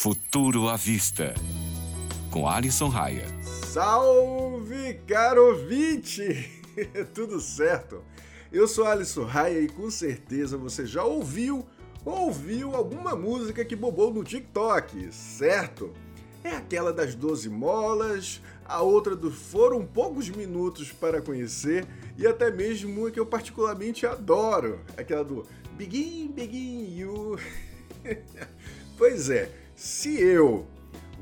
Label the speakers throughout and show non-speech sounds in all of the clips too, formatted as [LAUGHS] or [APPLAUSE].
Speaker 1: Futuro à Vista, com Alisson Raia.
Speaker 2: Salve, caro ouvinte! [LAUGHS] Tudo certo? Eu sou Alisson Raia e com certeza você já ouviu ouviu alguma música que bobou no TikTok, certo? É aquela das 12 molas, a outra do Foram Poucos Minutos para Conhecer e até mesmo uma que eu particularmente adoro, aquela do Begin, Begin You. [LAUGHS] pois é, se eu.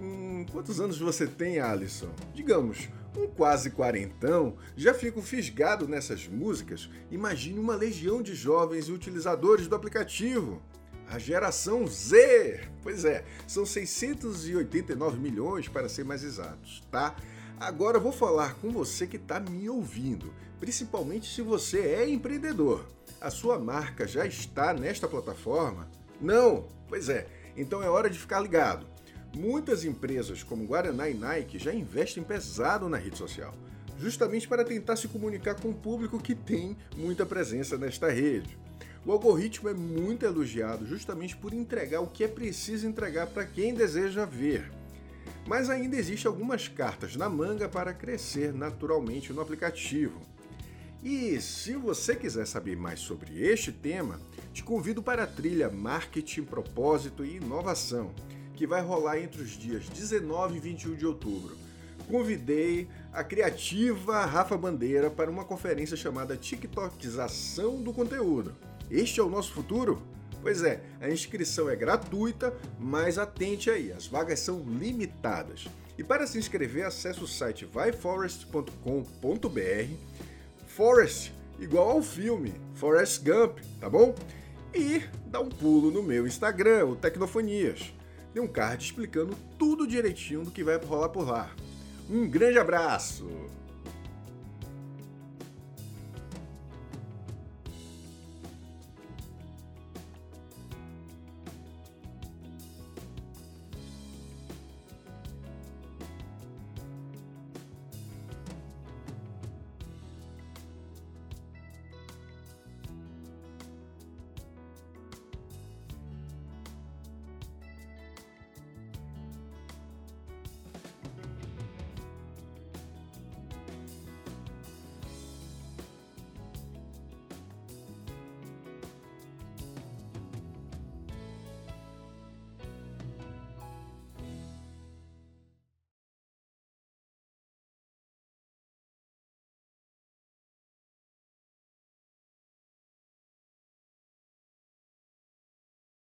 Speaker 2: Hum, quantos anos você tem, Alisson? Digamos, um quase quarentão, já fico fisgado nessas músicas. Imagine uma legião de jovens e utilizadores do aplicativo. A geração Z! Pois é, são 689 milhões para ser mais exatos, tá? Agora vou falar com você que está me ouvindo, principalmente se você é empreendedor. A sua marca já está nesta plataforma? Não? Pois é, então é hora de ficar ligado. Muitas empresas como Guaraná e Nike já investem pesado na rede social, justamente para tentar se comunicar com o público que tem muita presença nesta rede. O algoritmo é muito elogiado justamente por entregar o que é preciso entregar para quem deseja ver. Mas ainda existem algumas cartas na manga para crescer naturalmente no aplicativo. E se você quiser saber mais sobre este tema, te convido para a trilha Marketing, Propósito e Inovação, que vai rolar entre os dias 19 e 21 de outubro. Convidei a criativa Rafa Bandeira para uma conferência chamada TikTokização do Conteúdo. Este é o nosso futuro? Pois é, a inscrição é gratuita, mas atente aí, as vagas são limitadas. E para se inscrever, acesse o site vyforest.com.br Forest, igual ao filme Forest Gump, tá bom? E dá um pulo no meu Instagram, o Tecnofonias. Tem um card explicando tudo direitinho do que vai rolar por lá. Um grande abraço!